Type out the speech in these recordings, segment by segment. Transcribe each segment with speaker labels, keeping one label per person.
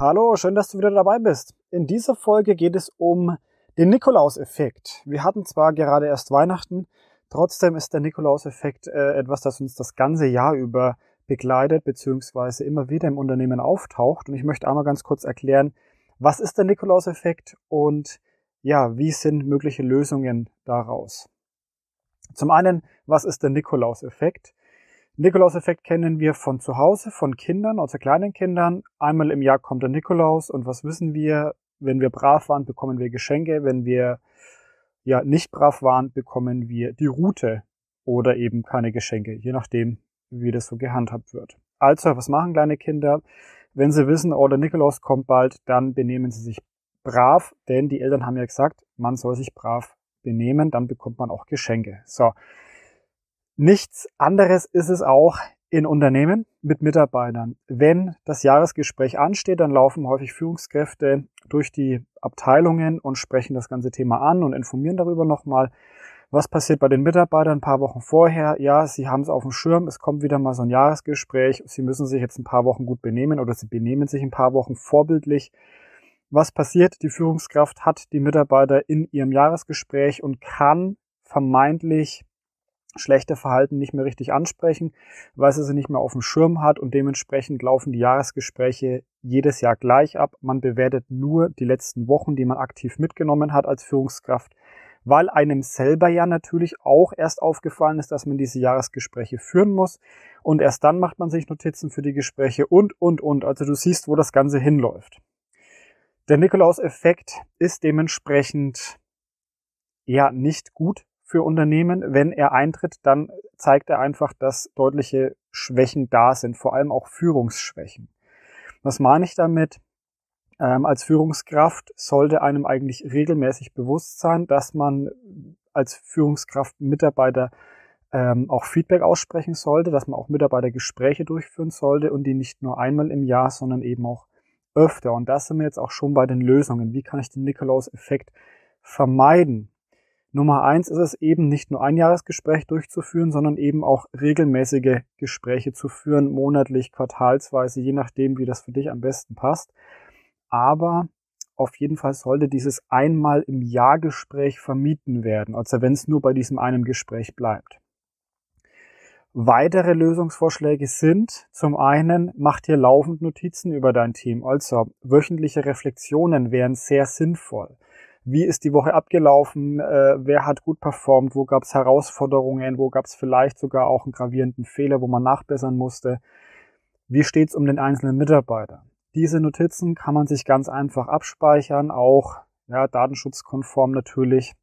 Speaker 1: Hallo, schön, dass du wieder dabei bist. In dieser Folge geht es um den Nikolauseffekt. Wir hatten zwar gerade erst Weihnachten, trotzdem ist der Nikolauseffekt äh, etwas, das uns das ganze Jahr über begleitet beziehungsweise immer wieder im Unternehmen auftaucht. Und ich möchte einmal ganz kurz erklären, was ist der Nikolauseffekt und ja, wie sind mögliche Lösungen daraus? Zum einen, was ist der Nikolauseffekt? Nikolauseffekt kennen wir von zu Hause, von Kindern, also kleinen Kindern. Einmal im Jahr kommt der Nikolaus und was wissen wir? Wenn wir brav waren, bekommen wir Geschenke. Wenn wir ja nicht brav waren, bekommen wir die Route oder eben keine Geschenke, je nachdem, wie das so gehandhabt wird. Also, was machen kleine Kinder? Wenn sie wissen, oh, der Nikolaus kommt bald, dann benehmen sie sich brav, denn die Eltern haben ja gesagt, man soll sich brav benehmen, dann bekommt man auch Geschenke. So, Nichts anderes ist es auch in Unternehmen mit Mitarbeitern. Wenn das Jahresgespräch ansteht, dann laufen häufig Führungskräfte durch die Abteilungen und sprechen das ganze Thema an und informieren darüber nochmal. Was passiert bei den Mitarbeitern ein paar Wochen vorher? Ja, sie haben es auf dem Schirm, es kommt wieder mal so ein Jahresgespräch, sie müssen sich jetzt ein paar Wochen gut benehmen oder sie benehmen sich ein paar Wochen vorbildlich. Was passiert? Die Führungskraft hat die Mitarbeiter in ihrem Jahresgespräch und kann vermeintlich schlechte Verhalten nicht mehr richtig ansprechen, weil sie sie nicht mehr auf dem Schirm hat und dementsprechend laufen die Jahresgespräche jedes Jahr gleich ab. Man bewertet nur die letzten Wochen, die man aktiv mitgenommen hat als Führungskraft, weil einem selber ja natürlich auch erst aufgefallen ist, dass man diese Jahresgespräche führen muss und erst dann macht man sich Notizen für die Gespräche und, und, und. Also du siehst, wo das Ganze hinläuft. Der Nikolaus-Effekt ist dementsprechend ja nicht gut für Unternehmen. Wenn er eintritt, dann zeigt er einfach, dass deutliche Schwächen da sind, vor allem auch Führungsschwächen. Was meine ich damit? Ähm, als Führungskraft sollte einem eigentlich regelmäßig bewusst sein, dass man als Führungskraft Mitarbeiter ähm, auch Feedback aussprechen sollte, dass man auch Mitarbeitergespräche durchführen sollte und die nicht nur einmal im Jahr, sondern eben auch öfter. Und da sind wir jetzt auch schon bei den Lösungen. Wie kann ich den Nikolaus-Effekt vermeiden? Nummer eins ist es eben nicht nur ein Jahresgespräch durchzuführen, sondern eben auch regelmäßige Gespräche zu führen, monatlich, quartalsweise, je nachdem, wie das für dich am besten passt. Aber auf jeden Fall sollte dieses einmal im Jahr Gespräch vermieden werden, also wenn es nur bei diesem einen Gespräch bleibt. Weitere Lösungsvorschläge sind zum einen, mach dir laufend Notizen über dein Team. Also wöchentliche Reflexionen wären sehr sinnvoll wie ist die Woche abgelaufen, äh, wer hat gut performt, wo gab es Herausforderungen, wo gab es vielleicht sogar auch einen gravierenden Fehler, wo man nachbessern musste. Wie steht es um den einzelnen Mitarbeiter? Diese Notizen kann man sich ganz einfach abspeichern, auch ja, datenschutzkonform natürlich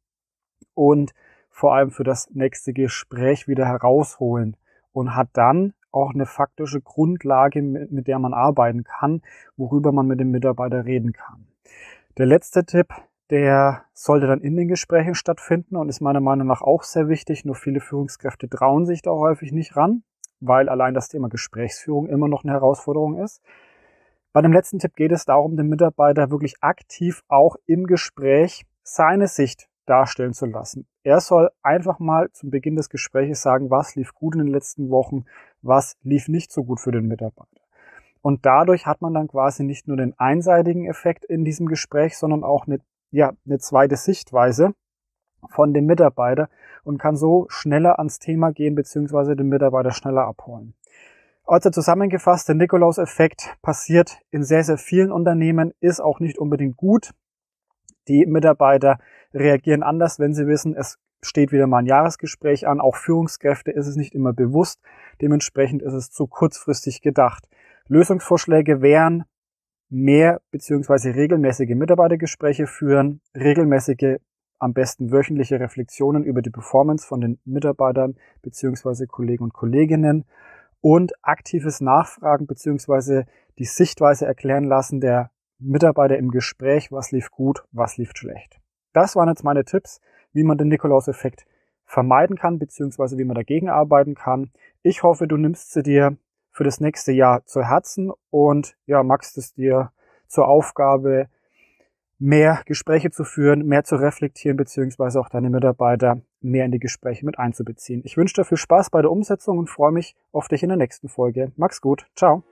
Speaker 1: und vor allem für das nächste Gespräch wieder herausholen und hat dann auch eine faktische Grundlage, mit, mit der man arbeiten kann, worüber man mit dem Mitarbeiter reden kann. Der letzte Tipp, der sollte dann in den Gesprächen stattfinden und ist meiner Meinung nach auch sehr wichtig. Nur viele Führungskräfte trauen sich da häufig nicht ran, weil allein das Thema Gesprächsführung immer noch eine Herausforderung ist. Bei dem letzten Tipp geht es darum, den Mitarbeiter wirklich aktiv auch im Gespräch seine Sicht darstellen zu lassen. Er soll einfach mal zum Beginn des Gesprächs sagen, was lief gut in den letzten Wochen, was lief nicht so gut für den Mitarbeiter. Und dadurch hat man dann quasi nicht nur den einseitigen Effekt in diesem Gespräch, sondern auch eine ja, eine zweite Sichtweise von dem Mitarbeiter und kann so schneller ans Thema gehen beziehungsweise den Mitarbeiter schneller abholen. Also zusammengefasst, der Nikolaus-Effekt passiert in sehr, sehr vielen Unternehmen, ist auch nicht unbedingt gut. Die Mitarbeiter reagieren anders, wenn sie wissen, es steht wieder mal ein Jahresgespräch an. Auch Führungskräfte ist es nicht immer bewusst. Dementsprechend ist es zu kurzfristig gedacht. Lösungsvorschläge wären, mehr beziehungsweise regelmäßige Mitarbeitergespräche führen, regelmäßige, am besten wöchentliche Reflexionen über die Performance von den Mitarbeitern beziehungsweise Kollegen und Kolleginnen und aktives Nachfragen beziehungsweise die Sichtweise erklären lassen der Mitarbeiter im Gespräch, was lief gut, was lief schlecht. Das waren jetzt meine Tipps, wie man den Nikolaus-Effekt vermeiden kann, beziehungsweise wie man dagegen arbeiten kann. Ich hoffe, du nimmst sie dir für das nächste Jahr zu Herzen und ja, magst es dir zur Aufgabe, mehr Gespräche zu führen, mehr zu reflektieren, beziehungsweise auch deine Mitarbeiter mehr in die Gespräche mit einzubeziehen. Ich wünsche dir viel Spaß bei der Umsetzung und freue mich auf dich in der nächsten Folge. Mach's gut. Ciao.